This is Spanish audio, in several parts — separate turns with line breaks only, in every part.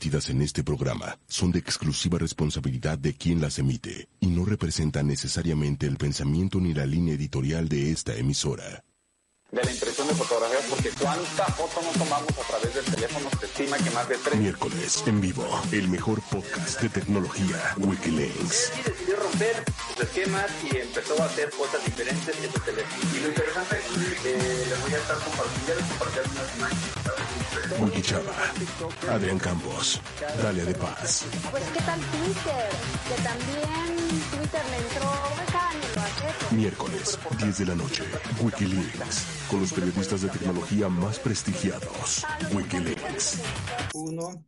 en este programa son de exclusiva responsabilidad de quien las emite y no representan necesariamente el pensamiento ni la línea editorial de esta emisora.
de la impresión de fotografías, porque cuánta foto no tomamos a través del teléfono, se estima que más de tres.
Miércoles en vivo, el mejor podcast de tecnología, Wikilinks.
Y decidió romper sus esquemas y empezó a hacer cosas diferentes en su teléfono. Y lo interesante es que les voy a estar compartiendo, compartiendo unas imágenes.
Wikichava, Adrián Campos, Dalia de Paz.
Pues qué tal Twitter, que también Twitter le entró.
Miércoles, 10 de la noche, Wikilinks, con los periodistas de tecnología más prestigiados. Wikilinks.
Uno.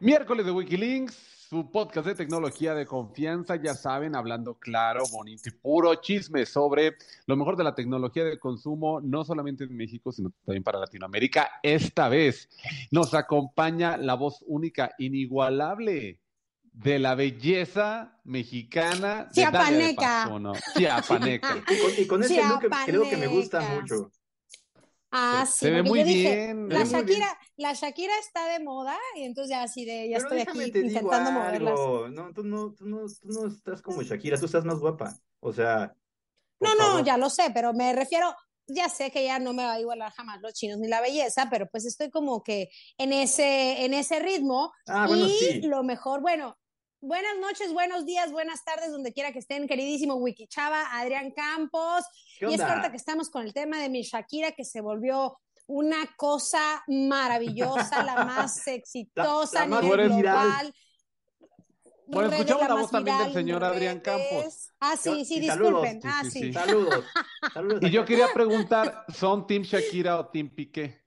Miércoles de Wikilinks, su podcast de tecnología de confianza, ya saben, hablando claro, bonito y puro chisme sobre lo mejor de la tecnología de consumo, no solamente en México, sino también para Latinoamérica. Esta vez nos acompaña la voz única, inigualable de la belleza mexicana. de Dalia de
Chiapaneca.
Paso, ¿no? Chiapaneca.
Y con, y con ese look que creo que me gusta
Chiapaneca.
mucho.
Ah,
Se-
sí,
se ve muy
yo dije,
bien,
La
se ve muy bien.
Shakira, la Shakira está de moda y entonces ya así de, ya
Pero
estoy aquí
te digo
intentando moverlas.
algo. No, tú no, tú no, tú no estás como Shakira, tú estás más guapa. O sea.
No, no,
favor.
ya lo sé, pero me refiero, ya sé que ya no me va a igualar jamás los chinos ni la belleza, pero pues estoy como que en ese, en ese ritmo.
Ah, bueno,
y
sí.
lo mejor, bueno, buenas noches, buenos días, buenas tardes, donde quiera que estén, queridísimo Wiki Chava, Adrián Campos.
¿Qué
Y es que ahorita que estamos con el tema de mi Shakira, que se volvió una cosa maravillosa, la más exitosa
la
a
más
nivel
viral.
global.
Bueno, escuchamos la
más
voz también del señor Adrián. Campos.
Ah, sí,
Y
sí,
saludos.
disculpen.
Sí,
ah,
sí,
sí.
sí.
Saludos. Saludos
Y yo quería preguntar, ¿son Team Shakira o Team Piqué?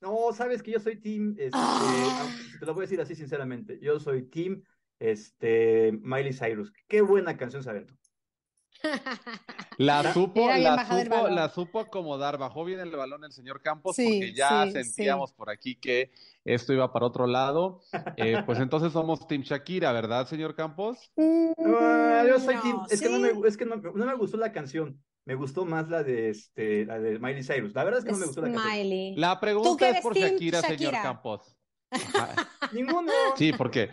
No, sabes que yo soy team, este,
Ah.
te lo voy a decir así sinceramente, yo soy team, este, Miley Cyrus. Qué buena canción se aventó.
La supo, la supo, la supo acomodar, bajó bien el balón el señor Campos,
Sí,
porque ya
sí,
sentíamos por aquí que esto iba para otro lado. Eh, pues entonces somos Team Shakira, ¿verdad, señor Campos?
Ah, yo soy
No,
team, es que no me, es que no, no me gustó la canción, me gustó más la de, este, la de Miley Cyrus. La verdad es que no me gustó la canción.
Miley.
La
¿Tú
pregunta es por
team
Shakira, señor
Shakira?
Campos.
Ninguno,
Sí, porque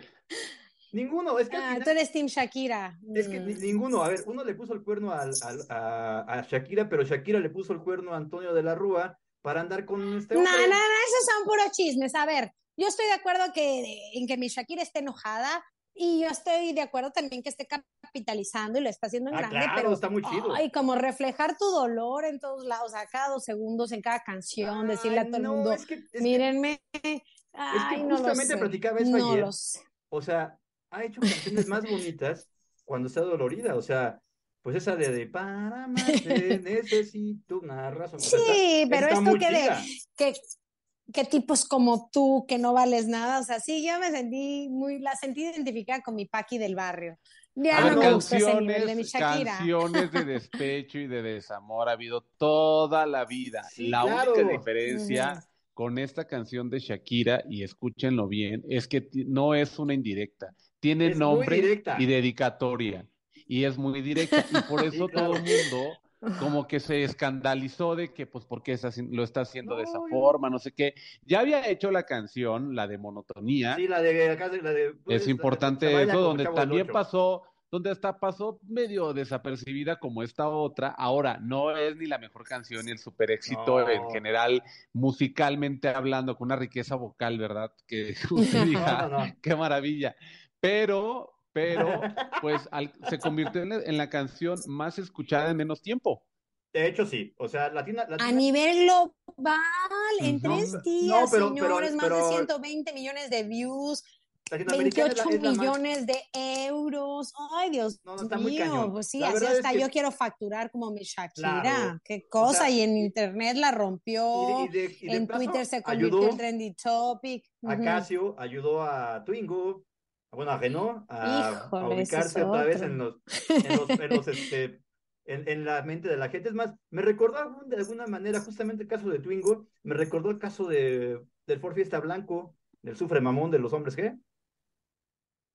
ninguno, es que
Ah,
final-
tú eres Team Shakira.
Es que
Mm.
ni- ninguno, a ver, uno le puso el cuerno al, al- a, a Shakira, pero Shakira le puso el cuerno a Antonio de la Rúa para andar con este
No, no, no, esos son puros chismes. A ver, yo estoy de acuerdo que, en que mi Shakira esté enojada y yo estoy de acuerdo también que esté capitalizando y lo está haciendo en
Ah,
grande,
claro,
pero
está muy chido.
ay, como reflejar tu dolor en todos lados, a cada dos segundos, en cada canción, decirle a todo el
no,
mundo,
es que, es que-
mírenme, ay, no lo
justamente
sé,
platicaba eso
no
ayer.
lo sé.
o sea, ha hecho canciones más bonitas cuando está dolorida, o sea, pues esa de, de para amarte necesito una razón.
Sí,
está-
pero
está
esto que de, que, que tipos como tú, que no vales nada, o sea, sí, yo me sentí muy, la sentí identificada con mi Paqui del barrio. Ya
Ah,
no, me gustó ese nivel de mi
canciones,
Shakira.
canciones de despecho y de desamor ha habido toda la vida.
Sí,
la
claro.
única diferencia con esta canción de Shakira, y escúchenlo bien, es que no es una indirecta, tiene
Es
nombre y dedicatoria, y es muy directa, y por
Sí,
eso
claro.
todo el mundo como que se escandalizó de que, pues, ¿por qué lo está haciendo de esa
No,
forma? No sé qué. Ya había hecho la canción, la de monotonía,
Sí, la de acá, la de pues,
es importante eso, donde también pasó, donde hasta pasó medio desapercibida como esta otra. Ahora, no es ni la mejor canción ni el super éxito
No.
en general, musicalmente hablando, con una riqueza vocal, ¿verdad? Que usted diga,
no.
qué maravilla. Pero, pero, pues al- se convirtió en, en la canción más escuchada en menos tiempo.
De hecho, sí. O sea, Latina,
A
Latina-
nivel global, en tres
No,
días,
pero- pero-
señores, más de
pero-
120 millones de views,
Latinoamericana es la-
28
es la más-
millones de euros. Ay, Dios
No, no, está muy
mío,
cañón.
pues sí,
La
así hasta
que-
yo quiero facturar como mi Shakira.
Claro.
Qué cosa,
sea,
y en internet la rompió.
y de- y de- y de
en Twitter se convirtió
ayudó
en trendy topic.
a ayudó a Twingo, bueno, a Renault, a, a
Híjole,
ubicarse otra vez en los, en los, en los, este, en, en la mente de la gente. Es más, me recordó de alguna manera, justamente el caso de Twingo, me recordó el caso de, del Ford Fiesta Blanco, del Sufre Mamón de los hombres G.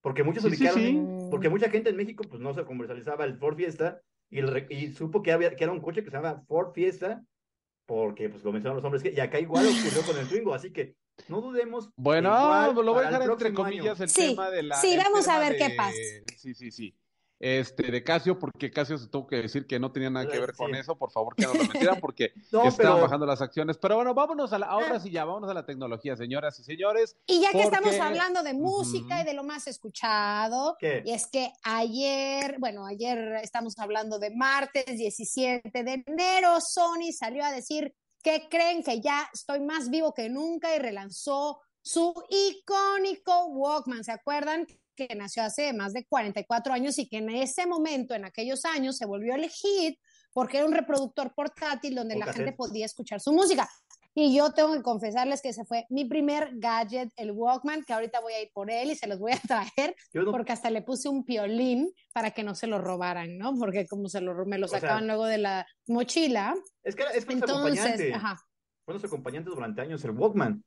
Porque muchos
Sí, sí,
ubicaron,
sí.
en- porque mucha gente en México pues no se comercializaba el Ford Fiesta y, el y supo que, había, que era un coche que se llamaba Ford Fiesta porque pues lo mencionaron los hombres, y acá igual ocurrió con el Twingo, así que no dudemos.
Bueno,
igual
lo voy a dejar entre comillas
año.
el
Sí,
tema de la.
sí, vamos a ver qué pasa.
Sí, sí, sí. Este, de Casio, porque Casio se tuvo que decir que no tenía nada que ver con eso, por favor que no lo metieran, porque
No,
estaban
pero
bajando las acciones. Pero bueno, vámonos a la, ahora
Eh.
sí ya, vámonos a la tecnología, señoras y señores.
Y ya que estamos hablando de música y de lo más escuchado,
¿Qué?
y es que ayer, bueno, ayer estamos hablando de martes 17 de enero, Sony salió a decir que creen que ya estoy más vivo que nunca y relanzó su icónico Walkman. ¿Se acuerdan? que nació hace más de 44 años y que en ese momento, en aquellos años, se volvió el hit porque era un reproductor portátil donde la gente podía escuchar su música. Y yo tengo que confesarles que ese fue mi primer gadget, el Walkman, que ahorita voy a ir por él y se los voy a traer,
no-
porque hasta le puse un piolín para que no se lo robaran, ¿no? Porque como se lo, me lo
O sea,
sacaban luego de la mochila,
Es que es
entonces,
acompañante.
ajá,
Fue nuestro acompañante durante años, el Walkman.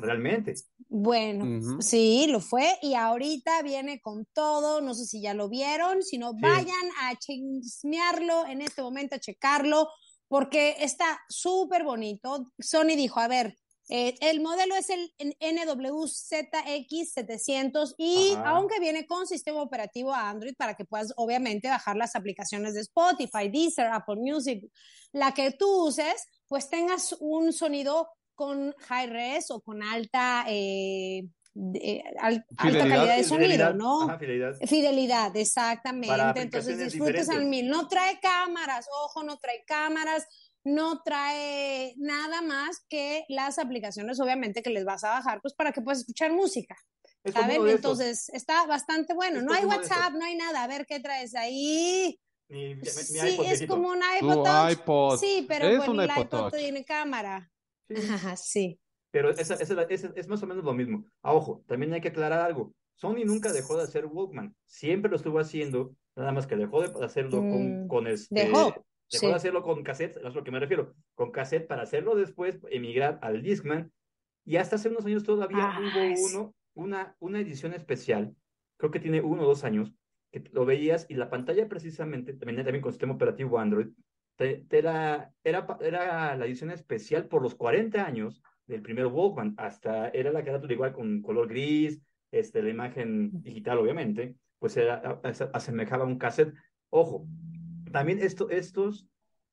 Realmente.
bueno, sí, lo fue y ahorita viene con todo, no sé si ya lo vieron, si no,
Sí.
vayan a chismearlo en este momento, a checarlo, porque está súper bonito. Sony dijo, a ver, eh, el modelo es el NWZX700 y
Ajá.
aunque viene con sistema operativo Android para que puedas obviamente bajar las aplicaciones de Spotify, Deezer, Apple Music, la que tú uses, pues tengas un sonido con high res o con alta, eh, de- al- alta calidad de sonido,
Fidelidad,
¿no?
Ajá, fidelidad.
Fidelidad, exactamente. Entonces disfrutes al mil. No trae cámaras, ojo, no trae cámaras, no trae nada más que las aplicaciones, obviamente, que les vas a bajar, pues para que puedas escuchar música.
Es
¿Saben? Entonces está bastante bueno. No hay WhatsApp, no hay nada. A ver qué traes ahí.
Mi, mi- mi
Sí,
iPod
es como un iPod Touch.
iPod.
Sí, pero
Es
bueno,
un
el
iPod
tiene cámara.
Sí,
Ajá, sí.
Pero esa, esa- esa- es más o menos lo mismo. Ah, ojo, también hay que aclarar algo. Sony nunca dejó de hacer Walkman. Siempre lo estuvo haciendo, nada más que dejó de hacerlo con,
Mm,
con este.
dejó,
Dejó
sí.
de hacerlo con cassette, es a lo que me refiero. Con cassette para hacerlo después, emigrar al Discman. Y hasta hace unos años todavía
Ah,
hubo
sí.
uno, una, una edición especial, creo que tiene uno o dos años, que lo veías y la pantalla precisamente, también, también con sistema operativo Android, te, te era, era, era la edición especial por los 40 años del primer Walkman, hasta era la carátula igual con color gris, este, la imagen digital obviamente, pues era, asemejaba a un cassette. Ojo, también esto, estos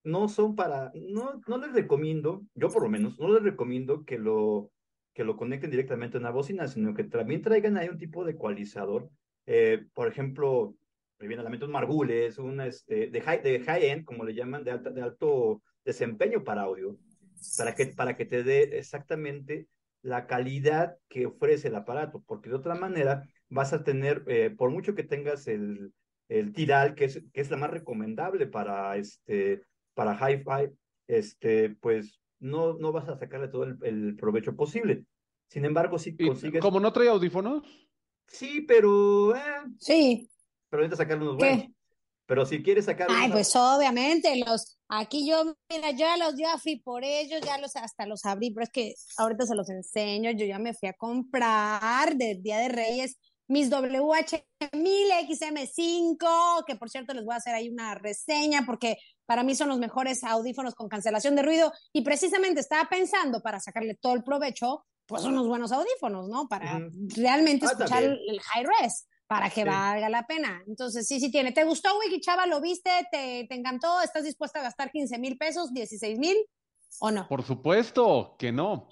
no son para, no, no les recomiendo, yo por lo menos, no les recomiendo que lo, que lo conecten directamente a una bocina, sino que también traigan ahí un tipo de ecualizador. Eh, por ejemplo, me viene a la mente un Margules, un este, de high, de high como le llaman, de, alta- de alto desempeño para audio, para que, para que te dé exactamente la calidad que ofrece el aparato, porque de otra manera vas a tener, eh, por mucho que tengas el, el Tidal, que es, que es la más recomendable para, este, para hi-fi, este, pues no, no vas a sacarle todo el, el provecho posible. Sin embargo, si consigues...
como no trae audífonos,
Sí, pero... eh,
Sí.
pero necesitas sacarle unos
¿Qué?
buenos. Pero si quieres sacar
Ay,
una-
pues obviamente, los, aquí yo, mira, yo ya los, ya fui por ellos, ya los, hasta los abrí, pero es que ahorita se los enseño, yo ya me fui a comprar del Día de Reyes mis WH-1000 XM5, que por cierto les voy a hacer ahí una reseña porque para mí son los mejores audífonos con cancelación de ruido y precisamente estaba pensando para sacarle todo el provecho, pues unos buenos audífonos, ¿no? Para realmente
Ah,
escuchar
también.
el high res para que
Sí.
valga la pena. Entonces, sí, sí tiene. ¿Te gustó, Wiki Chava? ¿Lo viste? ¿Te, te encantó? ¿Estás dispuesta a gastar 15 mil pesos, 16 mil o no?
por supuesto que no.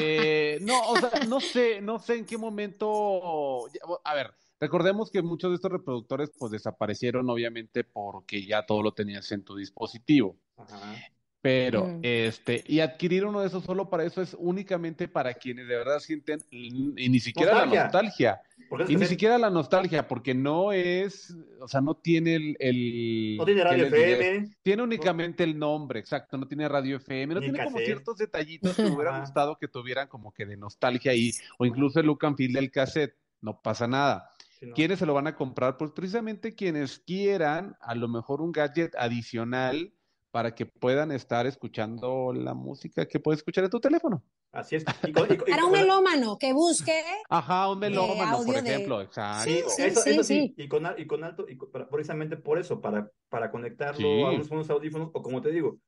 Eh, no, o sea, no sé, no sé en qué momento. A ver, recordemos que muchos de estos reproductores pues desaparecieron obviamente porque ya todo lo tenías en tu dispositivo.
Ajá.
Pero,
Mm.
este, y adquirir uno de esos solo para eso es únicamente para quienes de verdad sienten, y ni siquiera la
Nostalgia. Porque
y ni siquiera la nostalgia, porque no es, o sea, no tiene el, el-
No tiene
¿qué
radio? FM.
Tiene únicamente el nombre, exacto, no tiene radio FM, no
Ni
tiene como ciertos detallitos que me hubiera
Ajá.
gustado que tuvieran como que de nostalgia ahí, o incluso el look and feel del cassette, no pasa nada.
Sí, no.
¿Quiénes se lo van a comprar? Pues precisamente quienes quieran a lo mejor un gadget adicional para que puedan estar escuchando la música que puedes escuchar en tu teléfono.
Así es. Y con- y
Para un melómano que busque,
Ajá, un melómano,
audio
por
de-
ejemplo, exacto.
Sí,
Sí,
eso,
sí,
eso sí,
sí.
Y, con, y con alto, y con- precisamente por eso, para, para conectarlo
Sí.
a unos, unos audífonos, o como te digo,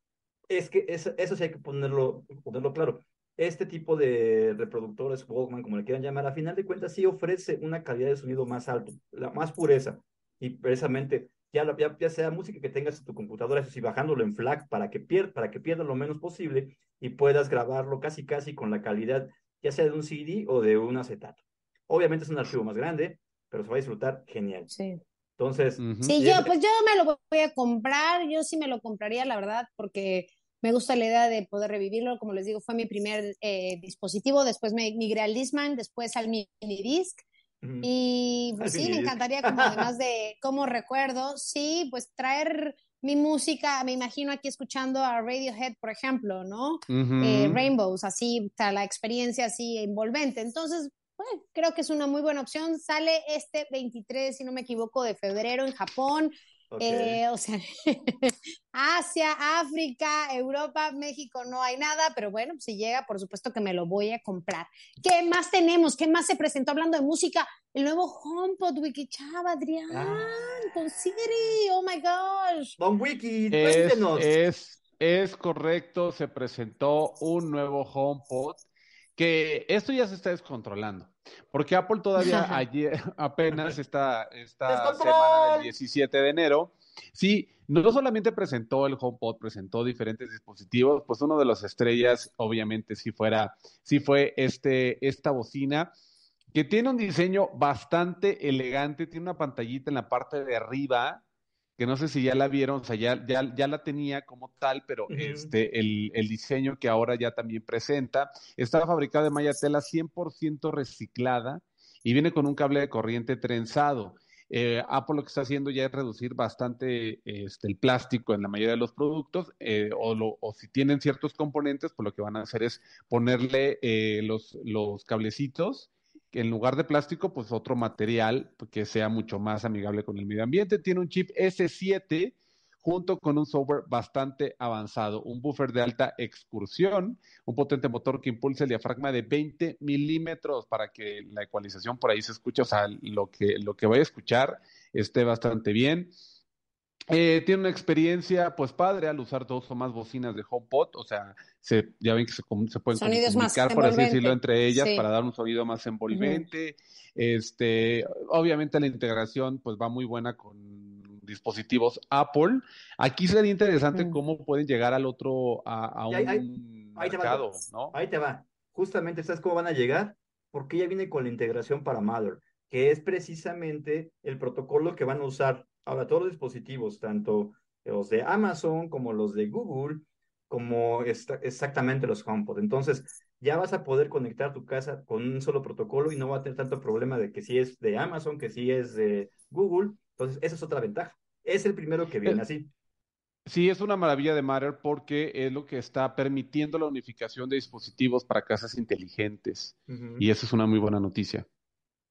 Es que eso, eso sí hay que ponerlo, ponerlo claro. Este tipo de reproductores Walkman, como le quieran llamar, a final de cuentas sí ofrece una calidad de sonido más alto, la más pureza. Y precisamente, ya, ya, ya sea música que tengas en tu computadora, eso sí, bajándolo en FLAC para que, pier para que pierda lo menos posible y puedas grabarlo casi casi con la calidad, ya sea de un CD o de un acetato. Obviamente es un archivo más grande, pero se va a disfrutar genial.
Sí.
Entonces,
sí, yo, pues yo me lo voy a comprar, yo sí me lo compraría, la verdad, porque me gusta la idea de poder revivirlo. Como les digo, fue mi primer eh, dispositivo. Después me migré al Disman, después al mini disc. Y pues sí, me encantaría, como además de como recuerdo, sí, pues traer mi música, me imagino aquí escuchando a Radiohead, por ejemplo, ¿no? Eh, Rainbows, así, la experiencia así envolvente. Entonces, bueno, creo que es una muy buena opción. Sale este 23, si no me equivoco, de febrero en Japón. Eh, o sea, Asia, África, Europa, México no hay nada, pero bueno, si llega, por supuesto que me lo voy a comprar. ¿Qué más tenemos? ¿Qué más se presentó hablando de música? El nuevo HomePod Wiki Chava, Adrián, ah. con Siri, oh my gosh.
Don Wiki,
cuéntenos. Es, es correcto, se presentó un nuevo HomePod que esto ya se está descontrolando. Porque Apple todavía ayer, apenas esta, esta semana del 17 de enero, sí, no solamente presentó el HomePod, presentó diferentes dispositivos, pues uno de las estrellas, obviamente, sí fuera, sí fue este, esta bocina, que tiene un diseño bastante elegante, tiene una pantallita en la parte de arriba, que no sé si ya la vieron, o sea, ya, ya, ya la tenía como tal, pero este, el, el, diseño que ahora ya también presenta, está fabricado de malla tela 100% reciclada y viene con un cable de corriente trenzado. Eh, Apple lo que está haciendo ya es reducir bastante este, el plástico en la mayoría de los productos, eh, o, o, si tienen ciertos componentes, pues lo que van a hacer es ponerle eh, los, los cablecitos en lugar de plástico, pues otro material que sea mucho más amigable con el medio ambiente. Tiene un chip S7 junto con un software bastante avanzado, un buffer de alta excursión, un potente motor que impulsa el diafragma de 20 milímetros para que la ecualización por ahí se escuche, o sea, lo que, lo que vaya a escuchar esté bastante bien. Eh, tiene una experiencia, pues padre, al usar dos o más bocinas de HomePod, o sea, se, ya ven que se, pueden comunicar, por así decirlo, entre ellas para dar un sonido más envolvente. Este, obviamente la integración, pues va muy buena con dispositivos Apple. Aquí sería interesante cómo pueden llegar al otro, a, un mercado, ¿no?
Ahí te va. Justamente, ¿sabes cómo van a llegar? Porque ya viene con la integración para Mother, que es precisamente el protocolo que van a usar Ahora, todos los dispositivos, tanto los de Amazon como los de Google, como exactamente los HomePod. Entonces, ya vas a poder conectar tu casa con un solo protocolo y no va a tener tanto problema de que si es de Amazon, que si es de Google. Entonces, esa es otra ventaja. Es el primero que viene eh, así.
Sí, es una maravilla de Matter porque es lo que está permitiendo la unificación de dispositivos para casas inteligentes. Y eso es una muy buena noticia.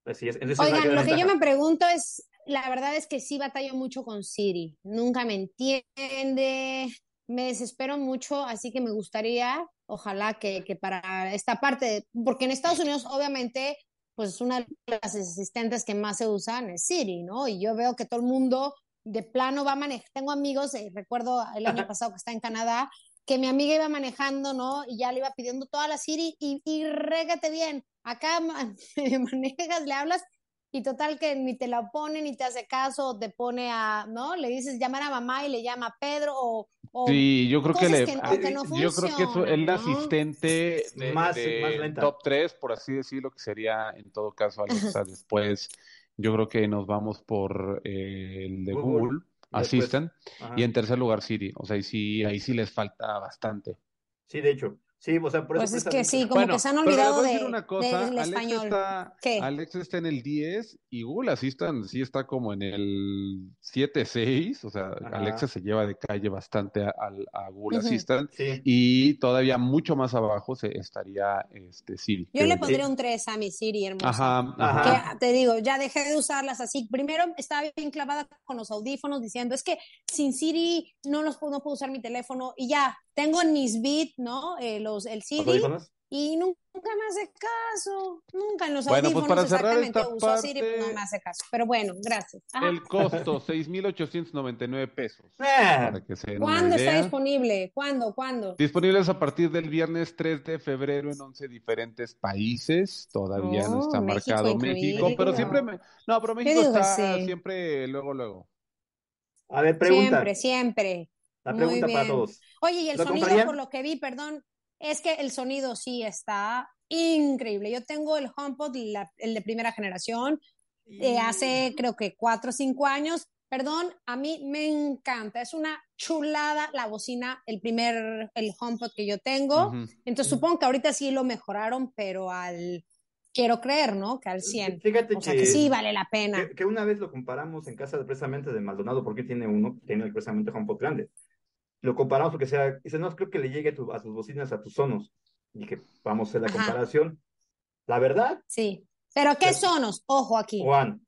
Así es.
Oigan, lo que yo me pregunto es, la verdad es que sí batallo mucho con Siri. Nunca me entiende, me desespero mucho, así que me gustaría, ojalá que, que para esta parte, porque en Estados Unidos obviamente, pues una de las asistentes que más se usan es Siri, ¿no? Y yo veo que todo el mundo de plano va a manejar. Tengo amigos, eh, recuerdo el año pasado que está en Canadá, que mi amiga iba manejando, ¿no? Y ya le iba pidiendo toda la Siri y, y régate bien. Acá manejas, le hablas y total que ni te la pone ni te hace caso, te pone a, ¿no? Le dices llamar a mamá y le llama a Pedro o...
sí, yo creo que, le, yo creo que eso, es el asistente de, más, top 3, por así decirlo, que sería en todo caso Alexa. Después yo creo que nos vamos por eh, el de Google, Assistant y en tercer lugar Siri. O sea, ahí sí, ahí sí les falta bastante.
Sí, de hecho. Sí, o sea, por
eso. Pues es que sí, como que se han olvidado de, una cosa, del
español.
Está,
Alex está en el 10 y Google Assistant sí está como en el 7-6. O sea, Alexa se lleva de calle bastante a, a Google Assistant. Y todavía mucho más abajo se estaría este, Siri.
Yo le pondría un 3 a mi Siri, hermoso. Ajá, ajá. te digo, ya dejé de usarlas así. Primero estaba bien clavada con los audífonos diciendo, es que sin Siri no, los, no puedo usar mi teléfono y ya tengo en mis beats, ¿no? Eh, los, el CD. Y nunca me hace caso. Nunca en los
Bueno, pues para cerrar
exactamente
esta
uso Siri, pues no
parte-
me hace caso. Pero bueno, gracias. Ajá.
El costo, 6,899 pesos.
Eh,
Para que se
¿Cuándo está disponible? ¿Cuándo? ¿Cuándo?
Disponibles a partir del viernes 3 de febrero en 11 diferentes países. Todavía no
Oh,
está
México
marcado
incluido.
México, pero siempre me... No, pero México está
sí.
siempre luego, luego.
A ver, pregunta.
Siempre, siempre.
La
Muy
pregunta para
bien.
todos.
Oye, y el
¿Lo
sonido,
comprarían?
por lo que vi, perdón, es que el sonido sí está increíble. Yo tengo el HomePod, la- el de primera generación, eh, hace creo que cuatro o cinco años. Perdón, a mí me encanta. Es una chulada la bocina, el primer, el HomePod que yo tengo.
Ujú.
Entonces supongo que ahorita sí lo mejoraron, pero al, quiero creer, ¿no? Que al 100.
Fíjate
O sea,
que,
que sí vale la pena.
que, que una vez lo comparamos en casa de- precisamente de Maldonado, porque tiene uno, tiene precisamente HomePod grande. Lo comparamos porque sea, dice, no, creo que le llegue a, tu- a tus bocinas, a tus sonos. Y dije, vamos a hacer la
Ajá.
comparación. La verdad,
Sí. Pero ¿qué
Pero-
sonos? Ojo aquí.
Juan,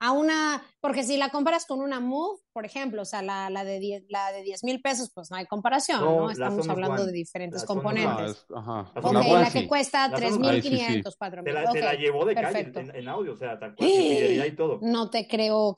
a una, porque si la comparas con una Move, por ejemplo, o sea, la, la de 10 la de 10 mil pesos, pues no hay comparación,
No,
¿no?
la
Estamos hablando
One.
de diferentes
La
Ah,
componentes.
es- ajá.
La
Ok, la
One,
que
sí.
cuesta
La Sonos-
3.500, 4.000.
te la, te la llevó de
perfecto.
calle en, en audio, o sea, tal cual, sin fidelidad y todo.
No te creo,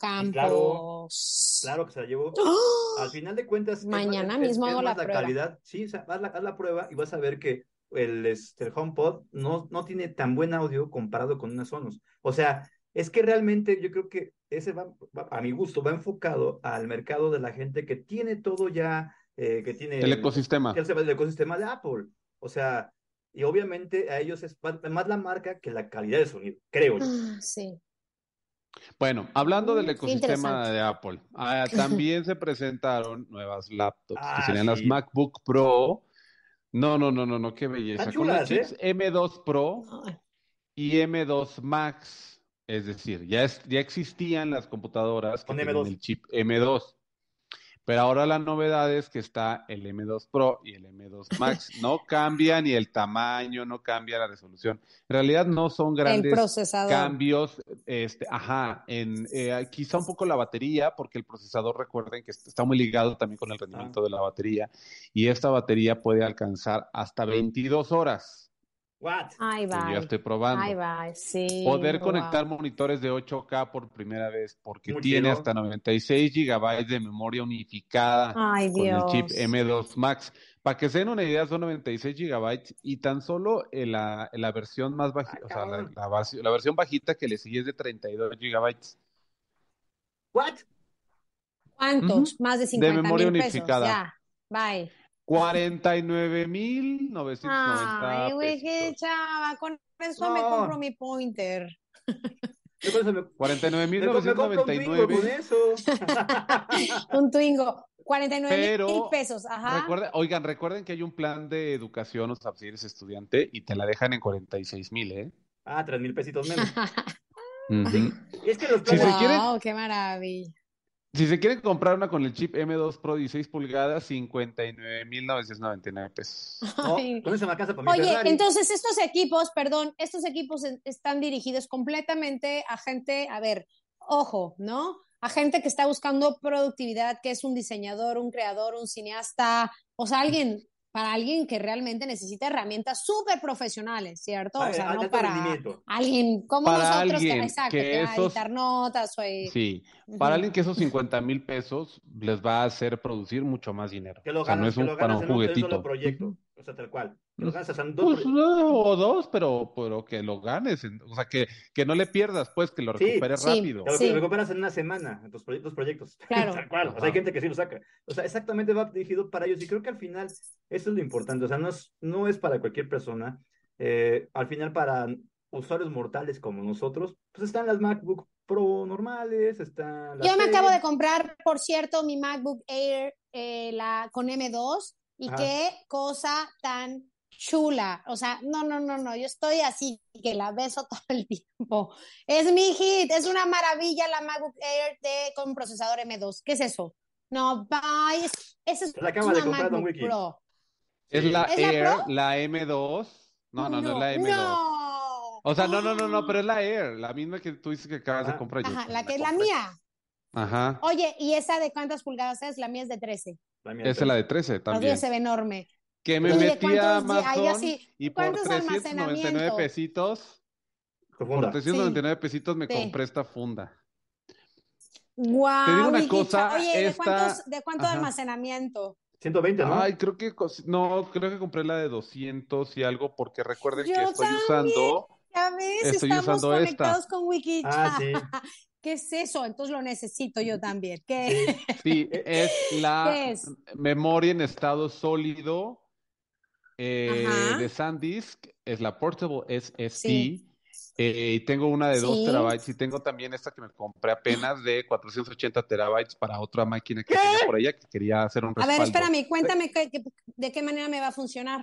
Campos.
Claro que se la llevó.
¡Ah!
Al final de cuentas,
Mañana
es-
mismo
es
hago la prueba.
calidad. Sí, o sea, haz la, haz la prueba y vas a ver que el, este, el HomePod no, no tiene tan buen audio comparado con una Sonos. O sea, es que realmente yo creo que ese va, va- a mi gusto, va enfocado al mercado de la gente que tiene todo ya, eh, que tiene
El ecosistema.
del ecosistema de Apple. O sea, y obviamente a ellos es más más la marca que la calidad de sonido, creo yo.
Ah, Sí.
Bueno, hablando del
Mm,
ecosistema de Apple, ah, también se presentaron nuevas laptops, que
Ah,
serían las. MacBook Pro. No, no, no, no, no, qué belleza. Con los
¿eh?
chips M2 Pro y M2 Max. Es decir, ya, es- ya existían las computadoras que
Con
tenían
M2.
el chip M2. Pero ahora la novedad es que está el M2 Pro y el M2 Max. No cambia ni el tamaño, no cambia la resolución. En realidad no son grandes cambios, este, ajá, en eh, quizá un poco la batería, porque el procesador, recuerden que está muy ligado también con el rendimiento de la batería, y esta batería puede alcanzar hasta 22 horas,
What?
Ay,
que yo ya
va.
estoy probando.
Ay, va. Sí.
Poder
wow.
conectar monitores de 8K por primera vez, porque
Muy
tiene
chido.
hasta 96 GB de memoria unificada
Ay,
con el chip
Dios.
M2 Max. Para que se den una idea, son 96 GB y tan solo en la, en la versión más bajita,
Ah,
o sea, la, versión- la versión bajita que le sigue es de 32 GB.
What?
¿Cuántos? Más de 50
memoria
mil pesos.
unificada.
Ya. Bye.
49.990
Ay, güey, qué chava. Con eso me
No.
compro mi pointer.
Yo con eso me, me, com- me compro un Twingo con
49.999.
eso.
Un Twingo. 49 mil pesos. Ajá.
recuerden, oigan, recuerden que hay un plan de educación, o sea, si eres estudiante, y te la dejan en 46.000, ¿eh?
Ah, tres mil pesitos menos.
Ujú.
Y es que los
Si se
planes,
quieren-
Wow, qué maravilla.
Si se quieren comprar una con el chip M2 Pro 16 pulgadas, 59.999 pesos.
no, con eso me alcanza para mi
Oye,
Ferrari.
entonces estos equipos, perdón, estos equipos están dirigidos completamente a gente, a ver, ojo, ¿no? A gente que está buscando productividad, que es un diseñador, un creador, un cineasta, o sea, alguien, para alguien que realmente necesita herramientas súper profesionales, ¿cierto? O sea, no para alguien como
Para
nosotros,
alguien
que, exacto,
que
que va a
esos-
editar notas o...
Sí, para alguien que esos 50 mil pesos les va a hacer producir mucho más dinero.
Que lo
O sea, no
ganas,
es
que
un,
lo
para
ganas
un juguetito.
solo proyecto. O sea, tal cual. Que lo ganas en dos
Pues o dos, pero, pero que lo ganes. O sea, que, que no le pierdas, pues, que lo
Sí,
recuperes
sí.
rápido.
Lo
Sí.
recuperas en una semana, en tus proyectos, proyectos.
Claro.
Tal cual. O sea, hay gente que sí lo saca. O sea, exactamente va dirigido para ellos. Y creo que al final eso es lo importante. O sea, no es, no es para cualquier persona. Eh, al final, para usuarios mortales como nosotros, pues están las MacBook Pro normales, están las
Yo me
Air.
acabo de comprar, por cierto, mi MacBook Air eh, la, con M2 y
Ajá.
qué cosa tan chula. O sea, no, no, no, no, yo estoy así que la beso todo el tiempo. Es mi hit, es una maravilla la MacBook Air de, con procesador M2. ¿Qué es eso? No, bye, es, esa es
la de
una
comprar Don
MacBook
Wiki.
Pro.
Es la
¿Es la
Air,
Pro?
la M2. No, no, no, es la M2.
no.
O sea, no, no, no, no, pero es la Air, la misma que tú dices que acabas de comprar.
Ajá, la que es la mía.
Ajá.
Oye, ¿y esa de cuántas pulgadas es? La mía es de 13.
La mía
Esa es la de 13
La tuya
también.
se ve enorme.
Que me
¿Y de
metí a Amazon
ya sí,
y por
cuántos
399
almacenamiento?
pesitos, por
Profunda.
399 pesitos me
Sí.
compré esta funda.
Guau,
Te digo una cosa,
Oye, ¿de, cuántos, ¿de cuánto
Ajá.
almacenamiento?
120, ¿no?
Ay, creo que, no, creo que compré la de 200 y algo porque recuerden que estoy
también.
usando,
Ya ves,
Estoy
estamos
usando esta.
conectados con Wiki
Ah, sí.
¿Qué es eso? Entonces lo necesito yo también. ¿Qué?
sí, es la
¿Qué es?
memoria en estado sólido eh, de SanDisk, es la Portable SSD.
Sí.
eh, y tengo una de 2
Sí.
terabytes y tengo también esta que me compré apenas de 480 terabytes para otra máquina que tenía por allá que quería hacer un
A ver,
respaldo.
espérame, cuéntame qué- qué- de qué manera me va a funcionar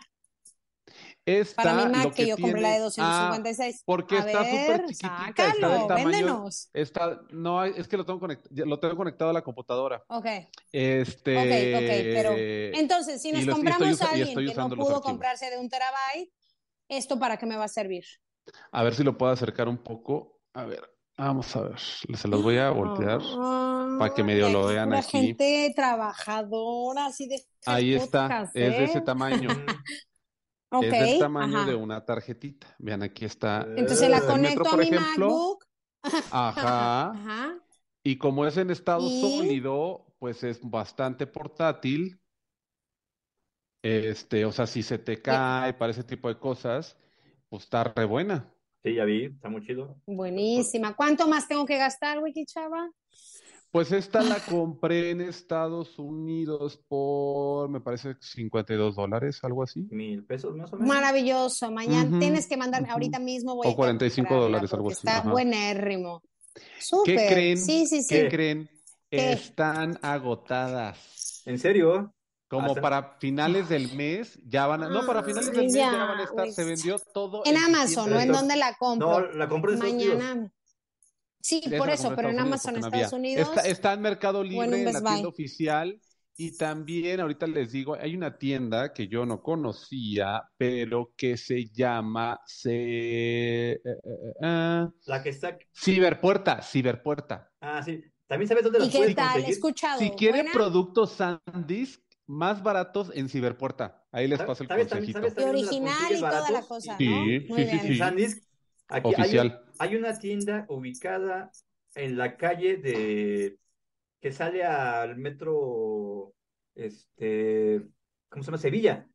Esta,
para mi
lo
Mac que,
que
yo compré la de
tiene-
256.
Ah, porque
a
está súper chiquitita, está del
sácalo,
tamaño-
véndenos.
Está, no, es que lo tengo, conect- lo tengo conectado a la computadora.
Ok,
Este,
ok, ok, pero entonces si nos
lo- estoy
compramos a alguien que no pudo comprarse de un terabyte, ¿esto para qué me va a servir?
A ver si lo puedo acercar un poco. A ver, vamos a ver. Se los voy a voltear. para que medio lo vean aquí.
gente trabajadora, así de
Ahí está, es de
¿eh?
ese tamaño. Es del tamaño
ajá.
de una tarjetita. Vean, aquí está.
Entonces la
metro,
conecto a
por
mi
ejemplo.
MacBook.
Ajá.
Ajá.
Y como es en estado
Y-
sólido, pues es bastante portátil. Este, o sea, si se te cae para ese tipo de cosas, pues está re buena.
Sí, ya vi, está muy chido.
Buenísima. ¿Cuánto más tengo que gastar, Wiki Chava?
Pues esta la compré en Estados Unidos por, me parece, 52 dólares, algo así.
Mil pesos más o menos.
Maravilloso. Mañana tienes que mandarme, ahorita mismo voy
O
a
45
comprarla
dólares, algo así,
Está
ajá.
buenérrimo.
¿Qué creen?
Sí, sí, sí.
¿Qué
¿Qué?
creen?
¿Qué?
Están agotadas.
¿En serio?
Como
Hasta-
para finales del mes ya van a, no, para finales del mes ya
ya,
van a estar, se vendió todo
En
en
Amazon. ¿no? ¿En dónde la
No,
compro?
la compré en.
Mañana. Sí,
Esa
por eso, pero en
Estados
Amazon,
no
Estados. Unidos.
Está, está en Mercado
en
Libre,
un
en la tienda
Buy.
oficial. Y también, ahorita les digo, hay una tienda que yo no conocía, pero que se llama se, eh, eh, eh, ah,
La que está.
Ciberpuerta, Ciberpuerta.
Ah, sí. ¿También sabes dónde
¿Y
las
qué
puedes
tal? He
conseguir?
escuchado.
Si quieren
¿Buena?
productos SanDisk más baratos en Ciberpuerta, ahí les
¿Sabes-
paso el
también-
consejito.
sabes
Y
también
original y toda la cosa,
Sí,
¿no?
sí,
Muy
sí,
bien.
En
sí.
SanDisk, aquí hay, un-
Oficial.
Hay una tienda ubicada en la calle de que sale al metro este ¿cómo se llama? Sevilla,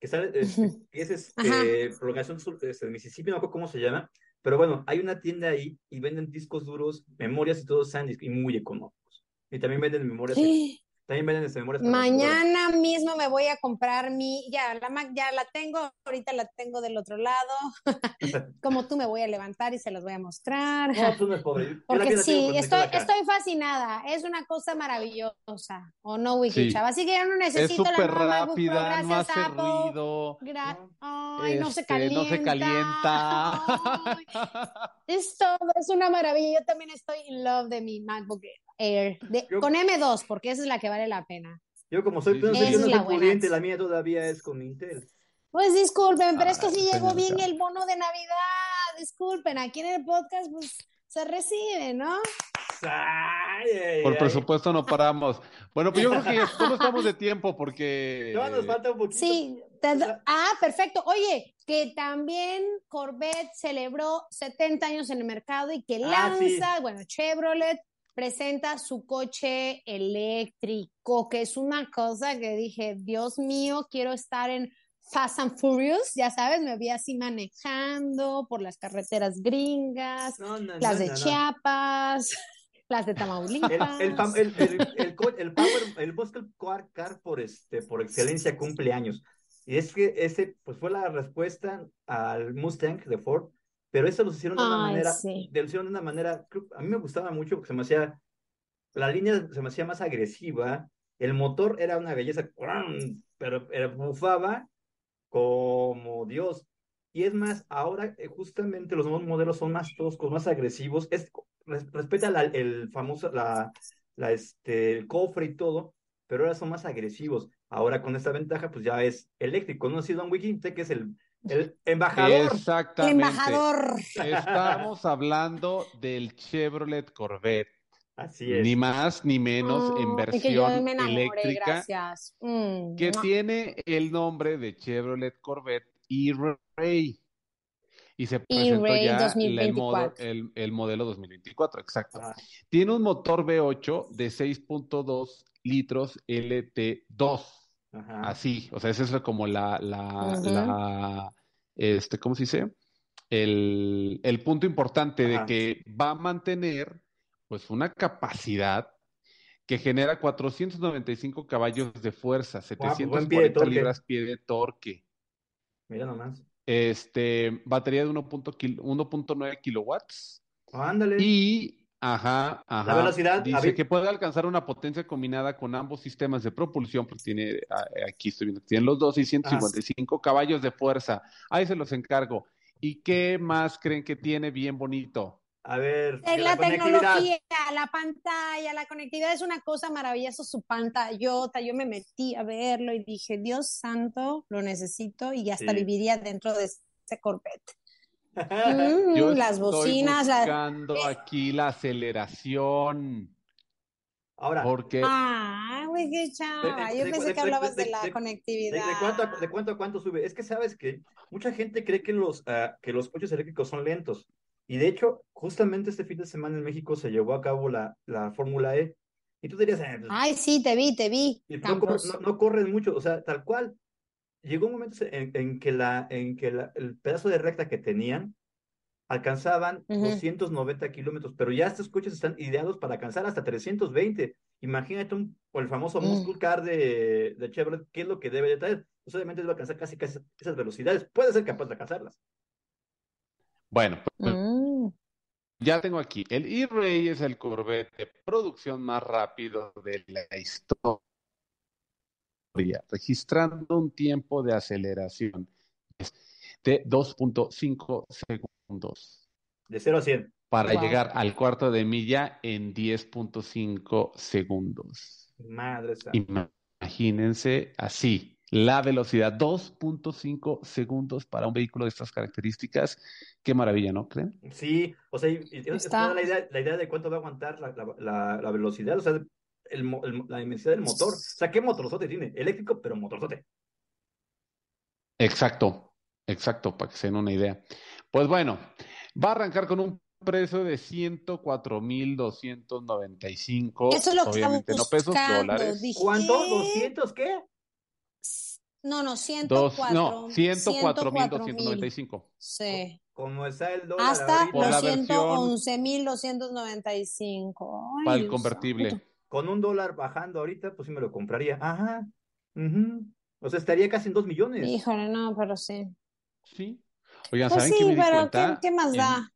que sale este, que es este prolongación sur este, Mississippi, no acuerdo cómo se llama, pero bueno, hay una tienda ahí y venden discos duros, memorias y todo SanDisk y muy económicos. Y también venden memorias,
Sí.
También venden este, memorias para computadoras.
Mañana mismo me voy a comprar mi, ya la Mac ya la tengo, ahorita la tengo del otro lado. Como tú me voy a levantar y se las voy a mostrar.
No, tú no es pobre. Yo la
Porque sí, estoy, estoy fascinada. Es una cosa maravillosa. ¿O no, Wiki
Sí.
Chava? Así que yo no
Es
necesito la Pro,
rápida, no
gracias,
hace
Apple.
ruido.
Gra-
No.
Ay, no se
este,
calienta.
no se calienta.
Ay, es todo, es una maravilla. Yo también estoy in love de mi MacBook Air. De-
Yo-
con M2, porque esa es la que vale la pena.
Yo como soy,
Sí,
yo no
sí,
soy-
sí.
yo no
Esa es
soy
la buena.
pudiente, la mía todavía es con Intel.
Pues disculpen, pero es que
Ah,
si llegó bien
señorita.
el bono de Navidad. Disculpen, aquí en el podcast pues se recibe, ¿no?
Ay, ay,
Por
ay.
presupuesto no paramos. Bueno, pues yo creo que ya- ¿cómo estamos de tiempo? Porque
No, nos falta un poquito.
Sí. Ah, perfecto. Oye, que también Corvette celebró 70 años en el mercado y que
Ah, sí.
lanza, bueno, Chevrolet presenta su coche eléctrico, que es una cosa que dije, Dios mío, quiero estar en Fast and Furious, ya sabes, me vi así manejando por las carreteras gringas,
No, no,
las
no,
de. Chiapas, las de Tamaulipas.
el, el, el, el, Power, el Car, Car por, este, por excelencia cumple años. Y es que ese pues fue la respuesta al Mustang de Ford, pero eso lo hicieron de una
Ay,
manera,
sí.
lo hicieron de una manera, a mí me gustaba mucho porque se me hacía, la línea se me hacía más agresiva, el motor era una belleza, pero, bufaba como Dios. Y es más, ahora eh, justamente los nuevos modelos son más toscos, más agresivos. Es, res- respeta la- el famoso, la, la, este, el cofre y todo, pero ahora son más agresivos. Ahora con esta ventaja, pues ya es eléctrico. ¿No ha sido Don Wiki? Usted que es el, el embajador.
Exactamente.
embajador.
Estamos hablando del Chevrolet Corvette.
Así es.
Ni más ni menos en
Oh, que yo
versión
me enamoré,
eléctrica
gracias. Mm,
que
mua.
tiene el nombre de Chevrolet Corvette E-Ray. Y se presentó ya la- el, modo-
2024.
el- el modelo 2024, exacto.
Ajá.
Tiene un motor V8 de 6.2 litros LT2.
Ajá.
Así, o sea, esa es como la, la, este, ¿cómo se dice? El, el punto importante de que va a mantener, pues, una capacidad que genera 495 caballos de fuerza,
pues, buen pie de
740
torque.
libras pie de torque,
Mira nomás.
este, batería de 1.0 kil- 1.9 kilowatts
Ándale.
y, ajá, ajá,
velocidad,
dice
David.
que puede alcanzar una potencia combinada con ambos sistemas de propulsión, porque tiene, a- aquí estoy viendo, que tienen los dos y 155 caballos de fuerza. Ahí se los encargo. ¿Y qué más creen que tiene bien bonito?
A ver,
Eh,
de
La tecnología, la pantalla, la conectividad es una cosa maravillosa, su pantallota. Yo me metí a verlo y dije, Dios santo, lo necesito y hasta
Sí.
viviría dentro de ese Corvette.
Yo
Mm, las
estoy
bocinas, la-
buscando aquí la aceleración,
Ahora,
porque
Ah, güey, qué chava. Yo
de-
pensé
de-
que hablabas
de-
de la
de- ¿de,
conectividad.
de cuánto, a- de cuánto a cuánto sube? Es que sabes que mucha gente cree que los, ah, que los coches eléctricos son lentos. Y de hecho, justamente este fin de semana en México se llevó a cabo la, la Fórmula E. Y tú dirías, eh, pues,
Ay, sí, te vi, te vi,
y no, no- no corren mucho, o sea, tal cual. Llegó un momento en, en que, la, en que la- el pedazo de recta que tenían alcanzaban
Ujú.
290 kilómetros, pero ya estos coches están ideados para alcanzar hasta 320. Imagínate un, o el famoso
Mm.
Muscle Car de, de Chevrolet, ¿qué es lo que debe de traer? Pues obviamente debe alcanzar casi, casi esas velocidades. Puede ser capaz de alcanzarlas.
bueno, pues,
Mm.
ya tengo aquí. El E-Ray es el Corvette de producción más rápido de la historia, registrando un tiempo de aceleración de 2.5 segundos
De 0 a 100.
para
Wow.
llegar al cuarto de milla en 10.5 segundos.
Madre santa.
Imagínense así, la velocidad, 2.5 segundos para un vehículo de estas características. Qué maravilla, ¿no creen?
Sí, o sea, y, y
Está-
la idea, la idea de cuánto va a aguantar la, la- la- la velocidad, o sea, el mo- el- la inmensidad del motor. O sea, ¿qué motorzote tiene? Eléctrico, pero motorzote.
Exacto, exacto, para que se den una idea. Pues bueno, va a arrancar con un precio de 104.295,
Eso es lo que
obviamente no
estaba
pesos, dólares.
Dije,
¿Cuánto?
¿qué?
¿200 qué?
No, no,
Dos,
104.
no,
104,295.
104.295.
Sí.
Como está el dólar
Hasta los
ahorita,
versión-
111.295. Ay,
Para el convertible.
Con un dólar bajando ahorita, pues sí me lo compraría. Ajá. ujú. O sea, estaría casi en 2 millones.
Híjole, no, pero sí.
Sí. Oigan,
Pues
¿saben qué
sí,
me di
pero
cuenta?
¿qué, qué más
En-
da?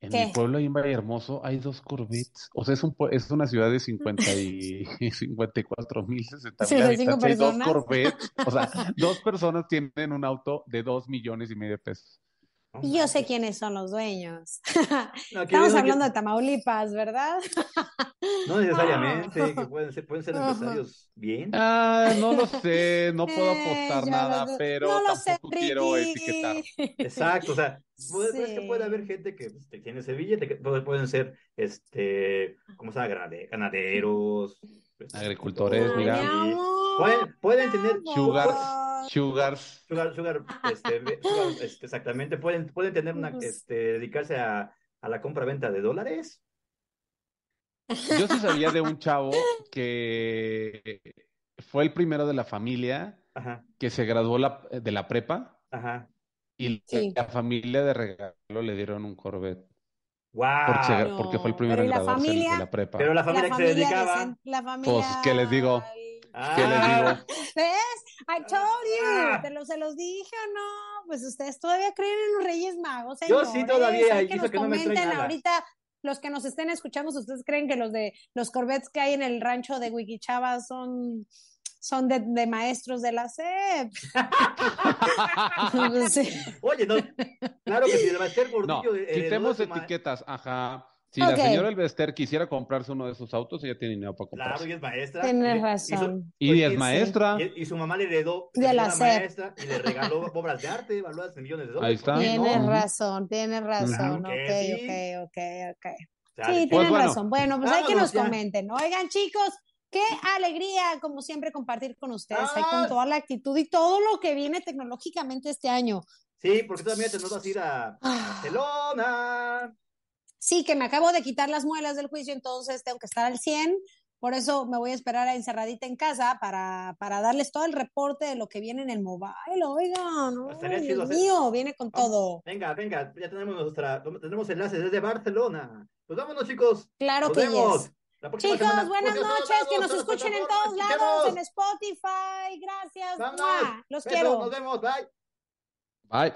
En
¿Qué?
mi pueblo, ahí en Valle Hermoso, hay dos Corvettes. O sea, es, un, es una ciudad de 50 y 54 mil, 60 mil
55
habitantes. Hay dos. Corvettes. O sea, dos personas tienen un auto de 2 millones y medio de pesos.
No
Y yo sé quiénes son los dueños.
No,
Estamos hablando de Tamaulipas, ¿verdad?
No necesariamente, que pueden ser, pueden ser empresarios bien.
Ah, no lo sé, no puedo
Eh,
apostar nada,
lo
pero
No lo sé,
tampoco quiero etiquetar.
Exacto, o sea, puede, es que puede haber gente que pues, que tiene ese billete, que puede- pueden ser, este, ¿cómo se llama? Ganade- Ganaderos.
Agricultores, mira.
Pueden, pueden tener
mi
Sugar,
amor.
Sugars.
Sugar, sugar, este, sugar, este, exactamente, pueden, pueden tener una, este, dedicarse a, a la compra-venta de dólares.
Yo sí sabía de un chavo que fue el primero de la familia
Ajá,
que se graduó la- de la prepa
ajá.
y
Sí.
la familia de regalo le dieron un Corvette.
¡Wow!
Porque, se-
No,
porque fue el primero en
¿y la
graduarse
familia?
de la prepa.
Pero la familia
La
que se
familia
dedicaba.
decen- la familia.
Pues, ¿qué les digo?
Ay,
¿Qué les digo?
Ah,
¿Ves? I told you.
Ah.
Te lo, se los dije o no. Pues ustedes todavía creen en los Reyes Magos,
Yo sí
señores.
todavía,
Hay
y
que
eso
nos
que no me nada.
ahorita. Los que nos estén escuchando, ¿ustedes creen que los de los Corvettes que hay en el rancho de Wikichava son, son de, de maestros de la SEP? Sí.
Oye, no, claro que si el Baster
No,
Gordillo heredó de
quitemos etiquetas. Ajá. Si
Ok.
la señora Elvester quisiera comprarse uno de esos autos, ella tiene dinero para
Claro,
comprarse.
y es maestra.
Tienes
y- y su-
razón.
Y
pues,
es
sí,
maestra.
Y, y su mamá le heredó
De la
maestra y le regaló obras de arte valuadas en millones de dólares.
Ahí está.
¿por qué
Tienes
no?
Razón, tienes razón.
Claro
Ok,
que sí.
ok, ok, ok. Sí,
Pues
tienen
bueno.
razón. Bueno, pues hay que nos
ya.
comenten. Oigan, chicos, qué alegría, como siempre, compartir con ustedes ahí con toda la actitud y todo lo que viene tecnológicamente este año.
Sí, porque también te nos vas a ir a
Ah.
Barcelona.
Sí, que me acabo de quitar las muelas del juicio, entonces tengo que estar al 100. Por eso me voy a esperar a encerradita en casa para, para darles todo el reporte de lo que viene en el mobile. Oigan, no, Dios
hacer-
mío, viene con todo.
Venga, venga, ya tenemos nuestra, tenemos enlaces desde Barcelona. Pues vámonos, chicos.
Claro
Nos
que
vemos.
yes. Chicos,
semana.
buenas noches, que nos escuchen en todos lados, en. Spotify. Gracias. Los
Besos,
quiero.
Nos vemos. Bye.
Bye.